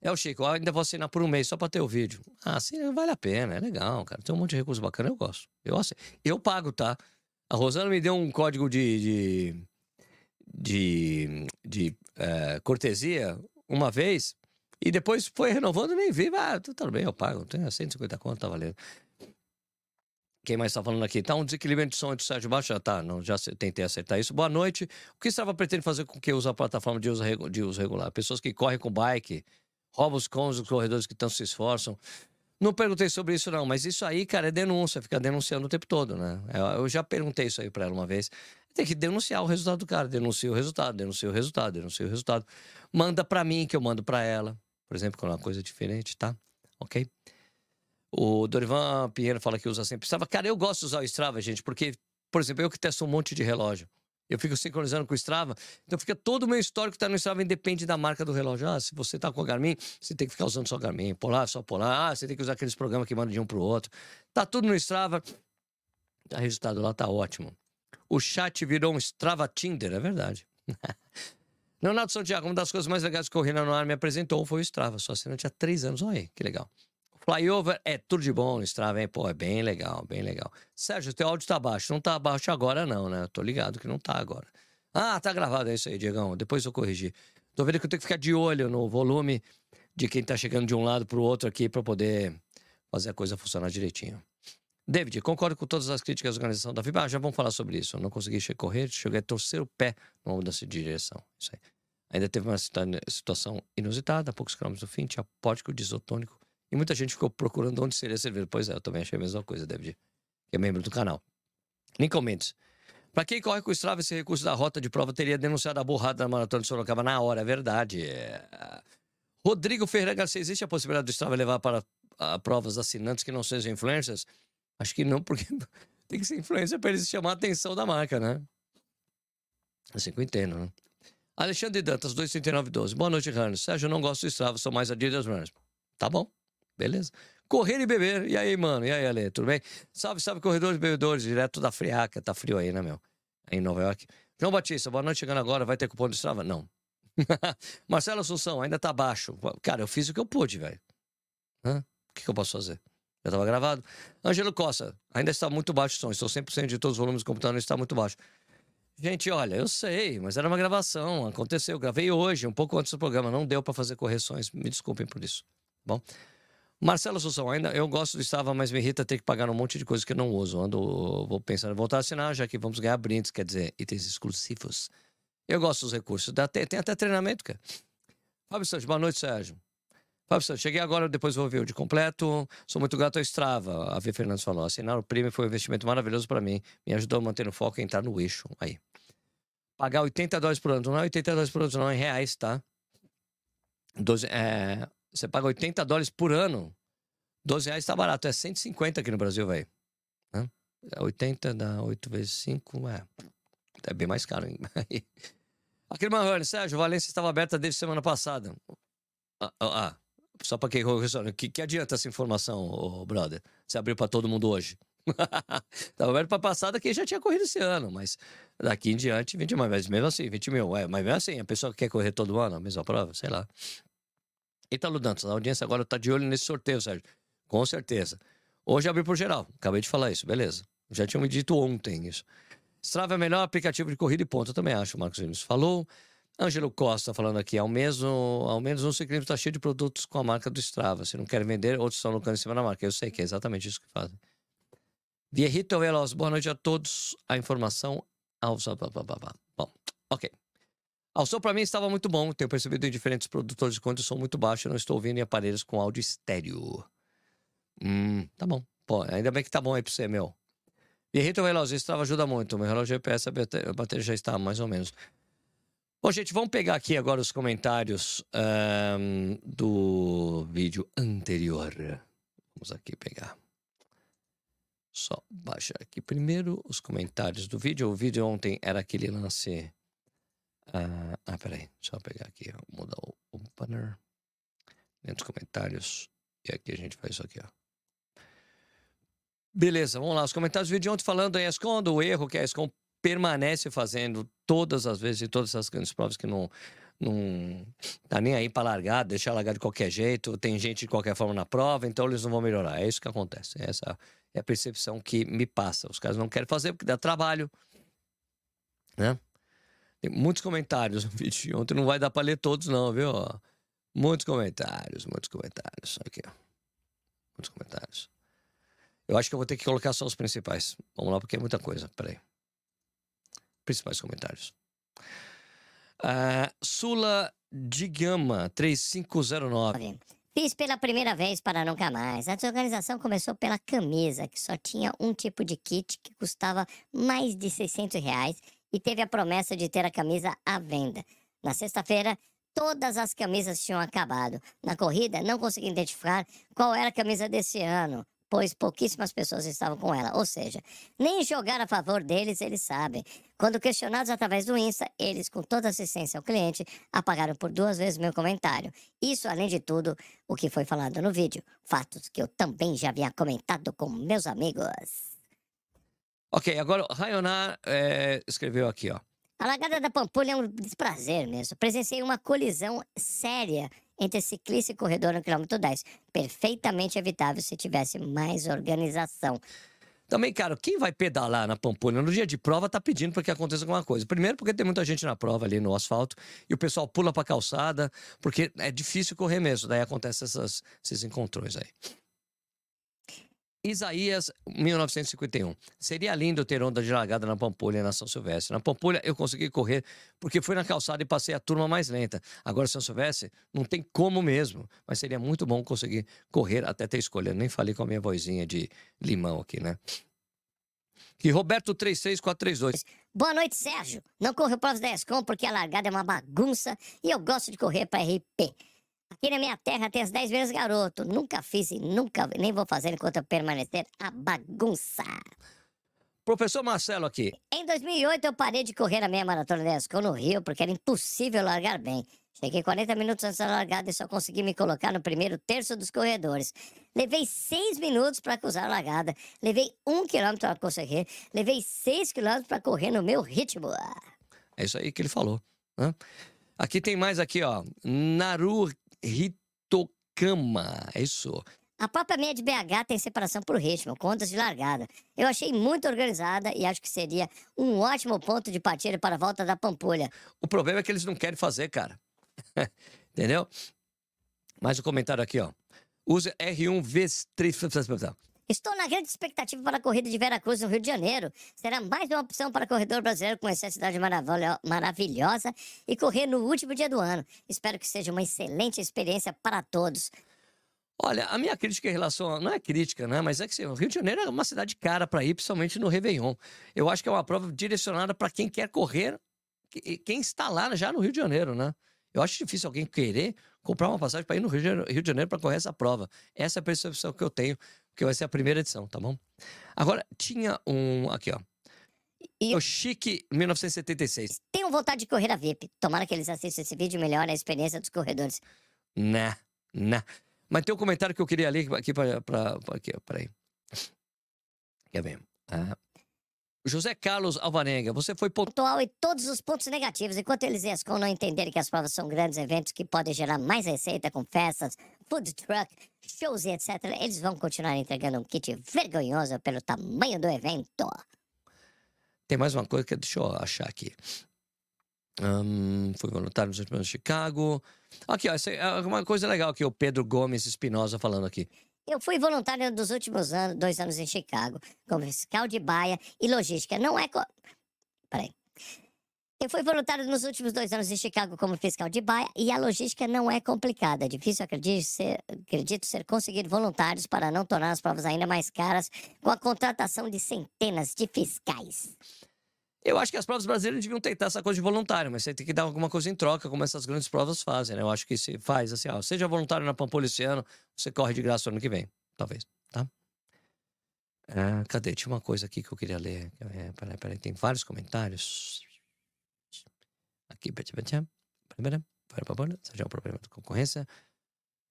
É o Chico, ainda vou assinar por um mês só pra ter o vídeo. Ah, sim, vale a pena, é legal, cara. Tem um monte de recurso bacana, eu gosto. Eu, eu pago, tá? A Rosana me deu um código de. de, de, de é, cortesia uma vez. E depois foi renovando nem vi. Ah, tudo bem, eu pago. Tem 150 conto, tá valendo. Quem mais está falando aqui? Tá um desequilíbrio de som entre o Sérgio Baixo? Já tá, não, já tentei acertar isso. Boa noite. O que estava pretendendo fazer com que usa a plataforma de uso, de uso regular? Pessoas que correm com bike, roubam os cons, os corredores que tanto se esforçam. Não perguntei sobre isso, não, mas isso aí, cara, é denúncia, fica denunciando o tempo todo, né? Eu já perguntei isso aí para ela uma vez. Tem que denunciar o resultado do cara, denuncia o resultado, denuncia o resultado, denuncia o resultado. Manda para mim, que eu mando para ela por exemplo, quando é uma coisa diferente, tá? Ok? O Dorivan Pinheiro fala que usa sempre Strava. Cara, eu gosto de usar o Strava, gente, porque, por exemplo, eu que testo um monte de relógio. Eu fico sincronizando com o Strava, então fica todo o meu histórico que tá no Strava, independe da marca do relógio. Ah, se você tá com a Garmin, você tem que ficar usando só Garmin. Polar, só Polar. Ah, você tem que usar aqueles programas que mandam de um pro outro. Tá tudo no Strava. O resultado lá tá ótimo. O chat virou um Strava Tinder, é verdade. <laughs> Leonardo Santiago, uma das coisas mais legais que o Renan Noir me apresentou foi o Strava. Sua cena tinha três anos. Olha aí, que legal. Flyover é tudo de bom Strava, hein? Pô, é bem legal, bem legal. Sérgio, teu áudio tá baixo. Não tá baixo agora, não, né? Tô ligado que não tá agora. Ah, tá gravado, é isso aí, Diegão. Depois eu corrigi. Tô vendo que eu tenho que ficar de olho no volume de quem tá chegando de um lado pro outro aqui para poder fazer a coisa funcionar direitinho. David, concordo com todas as críticas da organização da FIBA. Ah, já vamos falar sobre isso. Eu não consegui correr, cheguei a torcer o pé numa mudança de direção. Isso aí. Ainda teve uma situação inusitada, poucos quilômetros do fim, tinha pórtico de isotônico e muita gente ficou procurando onde seria servido. Pois é, eu também achei a mesma coisa, David, que é membro do canal. Lincoln Mendes. Para quem corre com o Strava, esse recurso da rota de prova teria denunciado a burrada da maratona de Sorocaba na hora, é verdade. É... Rodrigo Ferreira Garcia, existe a possibilidade do Strava levar para a, provas assinantes que não sejam influencers? Acho que não, porque <laughs> tem que ser influencer para eles chamar a atenção da marca, né? Assim que eu entendo, né? Alexandre Dantas, 23912. Boa noite, Ramos. Sérgio, não gosto do Strava, sou mais Adidas Runners. Tá bom, beleza. Correr e beber. E aí, mano? E aí, Ale? Tudo bem? Salve, salve, corredores e bebedores, direto da Friaca. Tá frio aí, né, meu? Em Nova York. João Batista, boa noite, chegando agora. Vai ter cupom do Strava? Não. <laughs> Marcelo Assunção, ainda tá baixo. Cara, eu fiz o que eu pude, velho. O que, que eu posso fazer? Já estava gravado. Ângelo Costa, ainda está muito baixo o som. Estou 100% de todos os volumes do computador, está muito baixo. Gente, olha, eu sei, mas era uma gravação. Aconteceu. Gravei hoje, um pouco antes do programa. Não deu para fazer correções. Me desculpem por isso. Bom. Marcelo Assunção, ainda eu gosto do Estava, mas me irrita ter que pagar um monte de coisa que eu não uso. Ando, vou pensando em voltar a assinar, já que vamos ganhar brindes, quer dizer, itens exclusivos. Eu gosto dos recursos. Tem, tem até treinamento, cara. Fábio Santos, boa noite, Sérgio. Fábio Santos, cheguei agora, depois vou ver o de completo. Sou muito grato ao Strava. A V. Fernandes falou. Assinar o prêmio foi um investimento maravilhoso para mim. Me ajudou a manter o foco e entrar no eixo. Aí. Pagar 80 dólares por ano. Não é 80 dólares por ano, não, é reais, tá? 12, é, você paga 80 dólares por ano. 12 reais tá barato. É 150 aqui no Brasil, velho. É 80 dá 8 vezes 5. É, é bem mais caro. <laughs> Aquele Marrone, Sérgio, Valência estava aberta desde semana passada. Ah, ah, ah só para quem que, que adianta essa informação, brother? Você abriu para todo mundo hoje. <laughs> Tava aberto para passada quem já tinha corrido esse ano, mas daqui em diante, 20 mil. Mas mesmo assim, 20 mil. É, mas mesmo assim, a pessoa que quer correr todo ano, a mesma prova, sei lá. Italo Dantas, a audiência agora tá de olho nesse sorteio, Sérgio. Com certeza. Hoje abriu por geral. Acabei de falar isso, beleza. Já tinham me dito ontem isso. Strava é o melhor aplicativo de corrida e ponto, eu também acho, o Marcos Vinícius falou. Ângelo Costa falando aqui, ao menos, ao menos um ciclismo está cheio de produtos com a marca do Strava. Se não querem vender, outros estão lucrando em cima da marca. Eu sei que é exatamente isso que fazem. Vierrito Veloz, boa noite a todos. A informação ao Bom, ok. Ao som para mim estava muito bom. Tenho percebido em diferentes produtores de conta som muito baixo. Não estou ouvindo em aparelhos com áudio estéreo. Hum, tá bom. Pô, ainda bem que tá bom aí pra você, meu. Vierrito Veloz, o Strava ajuda muito. Meu relógio GPS, a bateria já está mais ou menos. Bom, gente, vamos pegar aqui agora os comentários um, do vídeo anterior. Vamos aqui pegar. Só baixar aqui primeiro os comentários do vídeo. O vídeo ontem era aquele lance. Uh, ah, peraí. Deixa eu pegar aqui. Mudar o, o banner. Dentro dos comentários. E aqui a gente faz isso aqui, ó. Beleza, vamos lá. Os comentários do vídeo ontem falando em ESCOM, do erro que a ESCOM permanece fazendo todas as vezes e todas as grandes provas que não não tá nem aí para largar, deixar largar de qualquer jeito, tem gente de qualquer forma na prova, então eles não vão melhorar. É isso que acontece. Essa é a percepção que me passa. Os caras não querem fazer porque dá trabalho, né? Tem muitos comentários no <laughs> vídeo. Ontem não vai dar para ler todos não, viu? Muitos comentários, muitos comentários. Aqui, ó. Muitos comentários. Eu acho que eu vou ter que colocar só os principais. Vamos lá, porque é muita coisa. Peraí principais comentários. Uh, Sula Digama, 3509. Fiz pela primeira vez para nunca mais. A desorganização começou pela camisa, que só tinha um tipo de kit que custava mais de 600 reais e teve a promessa de ter a camisa à venda. Na sexta-feira, todas as camisas tinham acabado. Na corrida, não consegui identificar qual era a camisa desse ano pois pouquíssimas pessoas estavam com ela. Ou seja, nem jogar a favor deles eles sabem. Quando questionados através do Insta, eles, com toda assistência ao cliente, apagaram por duas vezes meu comentário. Isso, além de tudo, o que foi falado no vídeo. Fatos que eu também já havia comentado com meus amigos. Ok, agora o Rayonar é, escreveu aqui, ó. A largada da Pampulha é um desprazer mesmo. Presenciei uma colisão séria entre ciclista e corredor no quilômetro 10. Perfeitamente evitável se tivesse mais organização. Também, cara, quem vai pedalar na Pampulha no dia de prova tá pedindo para que aconteça alguma coisa. Primeiro, porque tem muita gente na prova ali no asfalto e o pessoal pula pra calçada, porque é difícil correr mesmo. Daí acontece essas, esses encontrões aí. Isaías, 1951. Seria lindo ter onda de largada na Pampulha e na São Silvestre. Na Pampulha eu consegui correr porque fui na calçada e passei a turma mais lenta. Agora, São Silvestre, não tem como mesmo. Mas seria muito bom conseguir correr até ter escolha. Nem falei com a minha vozinha de limão aqui, né? E Roberto 36432. Boa noite, Sérgio. Não corro para os 10 com porque a largada é uma bagunça e eu gosto de correr para RP. Aqui na minha terra tem as 10 vezes garoto. Nunca fiz e nunca nem vou fazer enquanto eu permanecer a bagunça. Professor Marcelo aqui. Em 2008 eu parei de correr a meia maratona da Escol no Rio porque era impossível largar bem. Cheguei 40 minutos antes da largada e só consegui me colocar no primeiro terço dos corredores. Levei 6 minutos para cruzar a largada. Levei 1 quilômetro para conseguir. Levei 6 quilômetros para correr no meu ritmo. É isso aí que ele falou. Né? Aqui tem mais aqui, ó. Naru Hitokama. É isso. A própria meia de BH tem separação por ritmo, contas de largada. Eu achei muito organizada e acho que seria um ótimo ponto de partida para a volta da Pampulha. O problema é que eles não querem fazer, cara. <laughs> Entendeu? Mais um comentário aqui, ó. Use R1 V3. Estou na grande expectativa para a corrida de Veracruz no Rio de Janeiro. Será mais uma opção para corredor brasileiro conhecer a cidade maravilho- maravilhosa e correr no último dia do ano. Espero que seja uma excelente experiência para todos. Olha, a minha crítica em relação a. Não é crítica, né? Mas é que assim, o Rio de Janeiro é uma cidade cara para ir, principalmente no Réveillon. Eu acho que é uma prova direcionada para quem quer correr, que- quem está lá já no Rio de Janeiro, né? Eu acho difícil alguém querer comprar uma passagem para ir no Rio de Janeiro- para correr essa prova. Essa é a percepção que eu tenho, que vai ser a primeira edição, tá bom? Agora, tinha um. Aqui, ó. E- O Chique 1976. Tenho vontade de correr a VIP. Tomara que eles assistam esse vídeo e melhorem a experiência dos corredores. Né, né. Mas tem um comentário que eu queria ler aqui para. Aqui, peraí. Quer ver? Ah. José Carlos Alvarenga, você foi pontual. E todos os pontos negativos, enquanto eles e a Ascom não entenderem que as provas são grandes eventos que podem gerar mais receita com festas, food truck, shows e etc., eles vão continuar entregando um kit vergonhoso pelo tamanho do evento. Tem mais uma coisa que deixa eu achar aqui. Hum, fui voluntário nos últimos anos de Chicago. Aqui, ó, essa é uma coisa legal aqui, o Pedro Gomes Espinosa falando aqui. Eu fui voluntário dos últimos anos, dois anos em Chicago, como fiscal de baia e logística. Não é. Co... Peraí. Eu fui voluntário nos últimos dois anos em Chicago como fiscal de baia e a logística não é complicada. É difícil, acredito ser, acredito ser conseguir voluntários para não tornar as provas ainda mais caras com a contratação de centenas de fiscais. Eu acho que as provas brasileiras deviam tentar essa coisa de voluntário, mas você tem que dar alguma coisa em troca, como essas grandes provas fazem, né? Eu acho que se faz assim, ó, seja voluntário na Pampulha ano, você corre de graça no ano que vem, talvez, tá? Ah, cadê? Tinha uma coisa aqui que eu queria ler. É, peraí, peraí, tem vários comentários. Aqui, peraí, seja o problema da concorrência.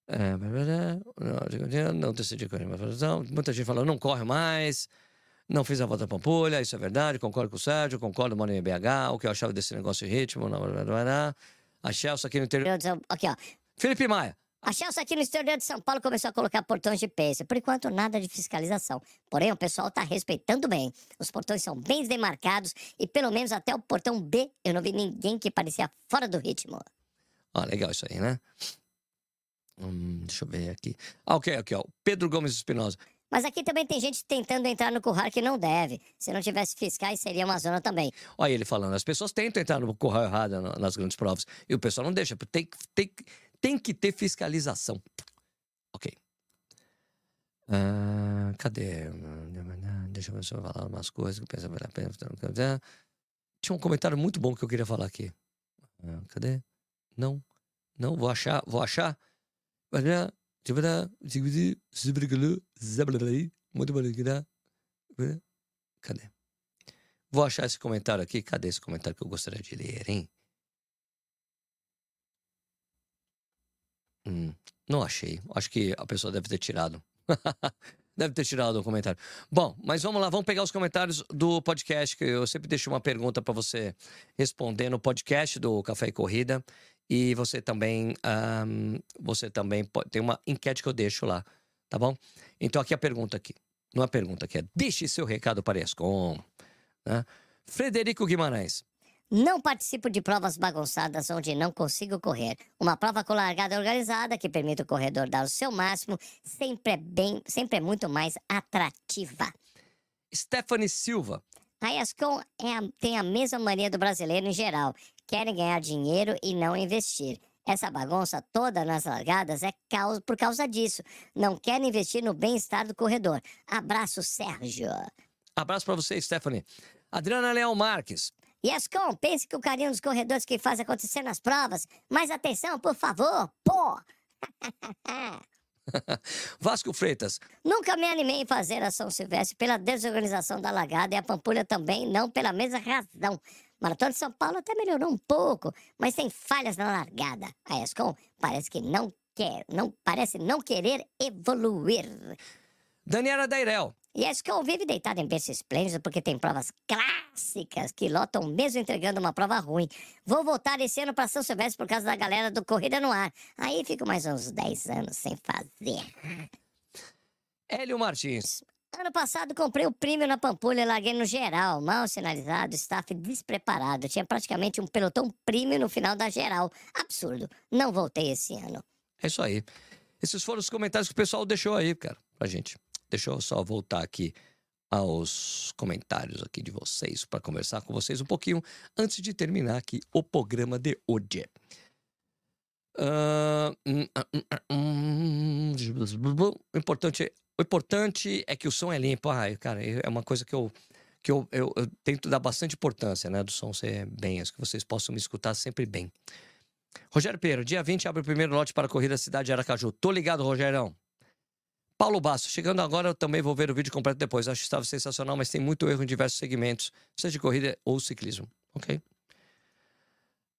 É, não, decidi correr mais. Muita gente falando, não corre mais. Não fiz a volta à Pampulha, isso é verdade, concordo com o Sérgio, concordo moro em BH, o que eu achava desse negócio de ritmo, não, não, não, não. A Chelsea aqui no interior. Aqui, ó. Felipe Maia, A Chelsea aqui no exterior de São Paulo começou a colocar portões de pace. Por enquanto, nada de fiscalização. Porém, o pessoal tá respeitando bem. Os portões são bem demarcados e pelo menos até o portão B eu não vi ninguém que parecia fora do ritmo. ó, legal isso aí, né? Hum, deixa eu ver aqui. Ah, ok, aqui, ó. Pedro Gomes Espinosa. Mas aqui também tem gente tentando entrar no curral que não deve. Se não tivesse fiscais, seria uma zona também. Olha ele falando, as pessoas tentam entrar no curral errado na- nas grandes provas e o pessoal não deixa, tem, tem, tem que ter fiscalização. Ok. Ah, cadê? Deixa eu eu falar umas coisas que eu penso vale a pena. Tinha um comentário muito bom que eu queria falar aqui. Ah, cadê? Não, não, vou achar, vou achar. Olha, muito obrigado. Cadê? Vou achar esse comentário aqui. Cadê esse comentário que eu gostaria de ler, hein? Hum, não achei. Acho que a pessoa deve ter tirado. deve ter tirado o comentário. Bom, mas vamos lá, vamos pegar os comentários do podcast, que eu sempre deixo uma pergunta para você responder no podcast do Café e Corrida. E você também, um, você também pode, tem uma enquete que eu deixo lá, tá bom? Então aqui a pergunta aqui, não é pergunta aqui, é deixe seu recado para a ESCOM. Né? Frederico Guimarães. Não participo de provas bagunçadas onde não consigo correr. Uma prova com largada organizada que permite o corredor dar o seu máximo sempre é bem, sempre é muito mais atrativa. Stephanie Silva. A ESCOM é a, tem a mesma mania do brasileiro em geral. Querem ganhar dinheiro e não investir. Essa bagunça toda nas largadas é por causa disso. Não querem investir no bem-estar do corredor. Abraço, Sérgio. Abraço para você, Stephanie. Adriana Leão Marques. Yescom, pense que o carinho dos corredores que faz acontecer nas provas. Mais atenção, por favor. Pô! <laughs> Vasco Freitas. Nunca me animei em fazer a São Silvestre pela desorganização da lagada e a Pampulha também, não pela mesma razão. Maratona de São Paulo até melhorou um pouco, mas tem falhas na largada. A ESCOM parece que não quer, não parece não querer evoluir. Daniela Dairel. E a ESCOM vive deitada em berço esplêndido porque tem provas clássicas que lotam mesmo entregando uma prova ruim. Vou voltar esse ano para São Silvestre por causa da galera do Corrida no Ar. Aí fico mais uns 10 anos sem fazer. Hélio Martins. Ano passado comprei o prêmio na Pampulha e larguei no geral. Mal sinalizado, staff despreparado. Tinha praticamente um pelotão prêmio no final da geral. Absurdo. Não voltei esse ano. É isso aí. Esses foram os comentários que o pessoal deixou aí, cara, pra gente. Deixa eu só voltar aqui aos comentários aqui de vocês para conversar com vocês um pouquinho antes de terminar aqui o programa de hoje. Uh, o, importante, o importante é que o som é limpo. Ah, cara, é uma coisa que eu que eu, eu, eu, tento dar bastante importância, né? Do som ser bem, que vocês possam me escutar sempre bem. Rogério Pereira, dia 20 abre o primeiro lote para a corrida Cidade de Aracaju. Tô ligado, Rogerão. Paulo Basso, chegando agora, eu também vou ver o vídeo completo depois. Acho que estava sensacional, mas tem muito erro em diversos segmentos, seja de corrida ou ciclismo. Ok?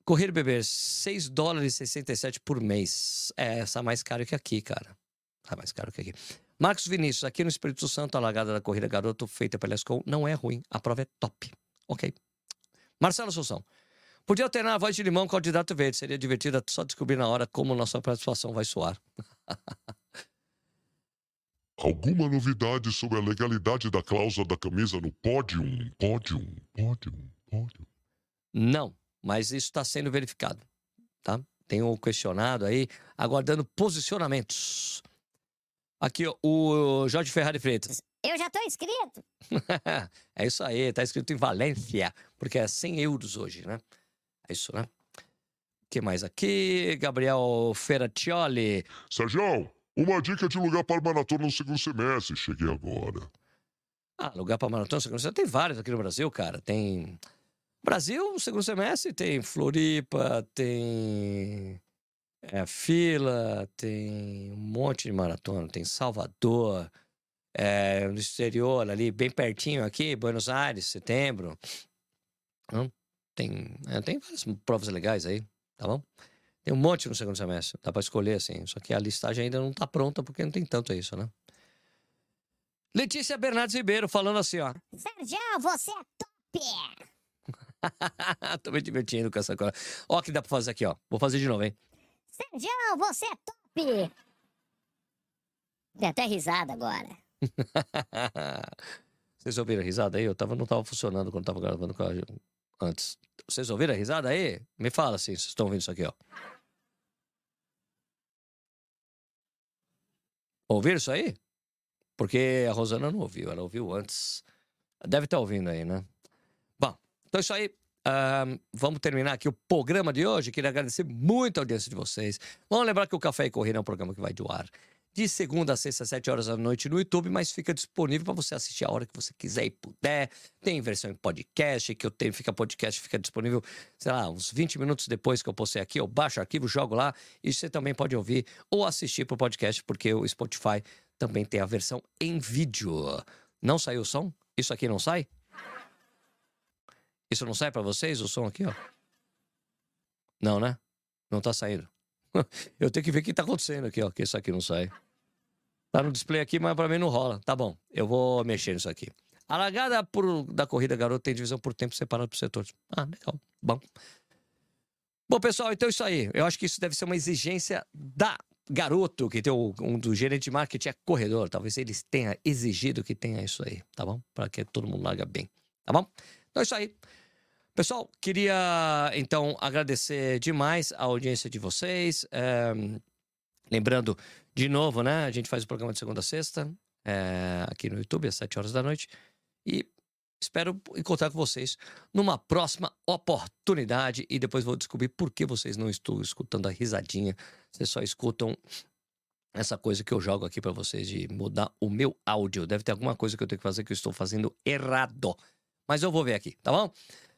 Correr beber, 6 dólares e 67 por mês. É, essa mais caro que aqui, cara. Tá mais caro que aqui. Marcos Vinícius, aqui no Espírito Santo, a largada da corrida garoto feita pela Escol não é ruim. A prova é top. Ok. Marcelo Assunção. Podia alternar a voz de limão com o candidato verde. Seria divertido só descobrir na hora como nossa participação vai soar. <laughs> Alguma novidade sobre a legalidade da cláusula da camisa no pódio? Pódio, pódio, pódio. Não, mas isso está sendo verificado, tá? Tem um questionado aí, aguardando posicionamentos. Aqui, ó, o Jorge Ferrari Freitas. Eu já estou inscrito. <laughs> é isso aí, tá escrito em Valência, porque é 100 euros hoje, né? É isso, né? O que mais aqui? Gabriel Ferraccioli. Sérgio, uma dica de lugar para maratona no segundo semestre. Cheguei agora. Ah, lugar para maratona no segundo semestre? Tem vários aqui no Brasil, cara. Tem. Brasil, no segundo semestre, tem Floripa, tem. É, Fila, tem um monte de maratona. Tem Salvador, é, no exterior, ali, bem pertinho aqui, Buenos Aires, setembro. Hum, tem, é, tem várias provas legais aí, tá bom? Tem um monte no segundo semestre, dá para escolher assim. Só que a listagem ainda não tá pronta porque não tem tanto isso, né? Letícia Bernardes Ribeiro falando assim, ó. Sérgio, você é top! <laughs> Tô me divertindo com essa coisa. Ó, o que dá pra fazer aqui, ó. Vou fazer de novo, hein? Sérgio, você é top! Tem até risada agora. <laughs> Vocês ouviram a risada aí? Eu tava, não tava funcionando quando tava gravando com a... antes. Vocês ouviram a risada aí? Me fala assim, vocês estão ouvindo isso aqui, ó. Ouviram isso aí? Porque a Rosana não ouviu, ela ouviu antes. Deve estar ouvindo aí, né? Bom, então é isso aí. Vamos terminar aqui o programa de hoje. Queria agradecer muito a audiência de vocês. Vamos lembrar que o Café e Corrida é um programa que vai do ar de segunda a sexta, às 7 horas da noite no YouTube, mas fica disponível para você assistir a hora que você quiser e puder. Tem versão em podcast, que eu tenho, fica podcast, fica disponível, sei lá, uns 20 minutos depois que eu postei aqui, eu baixo o arquivo, jogo lá, e você também pode ouvir ou assistir pro podcast, porque o Spotify também tem a versão em vídeo. Não saiu o som? Isso aqui não sai? Isso não sai para vocês, o som aqui, ó? Não, né? Não tá saindo. <laughs> Eu tenho que ver o que tá acontecendo aqui, ó, que isso aqui não sai. Tá no display aqui, mas para mim não rola. Tá bom, eu vou mexer nisso aqui. A largada por, da corrida garoto tem divisão por tempo separado por setores. Ah, legal. Bom. Bom, pessoal, então é isso aí. Eu acho que isso deve ser uma exigência da garoto, que tem o, um do gerente de marketing é corredor. Talvez eles tenha exigido que tenha isso aí, tá bom? Para que todo mundo larga bem, tá bom? Então é isso aí. Pessoal, queria então agradecer demais a audiência de vocês. É, lembrando, de novo, né? A gente faz o programa de segunda a sexta, é, aqui no YouTube, às 7 horas da noite. E Espero encontrar com vocês numa próxima oportunidade e depois vou descobrir por que vocês não estão escutando a risadinha. Vocês só escutam essa coisa que eu jogo aqui para vocês de mudar o meu áudio. Deve ter alguma coisa que eu tenho que fazer que eu estou fazendo errado. Mas eu vou ver aqui, tá bom?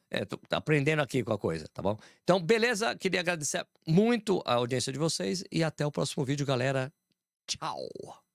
É, tô aprendendo aqui com a coisa, tá bom? Então, beleza? Queria agradecer muito a audiência de vocês e até o próximo vídeo, galera. Tchau!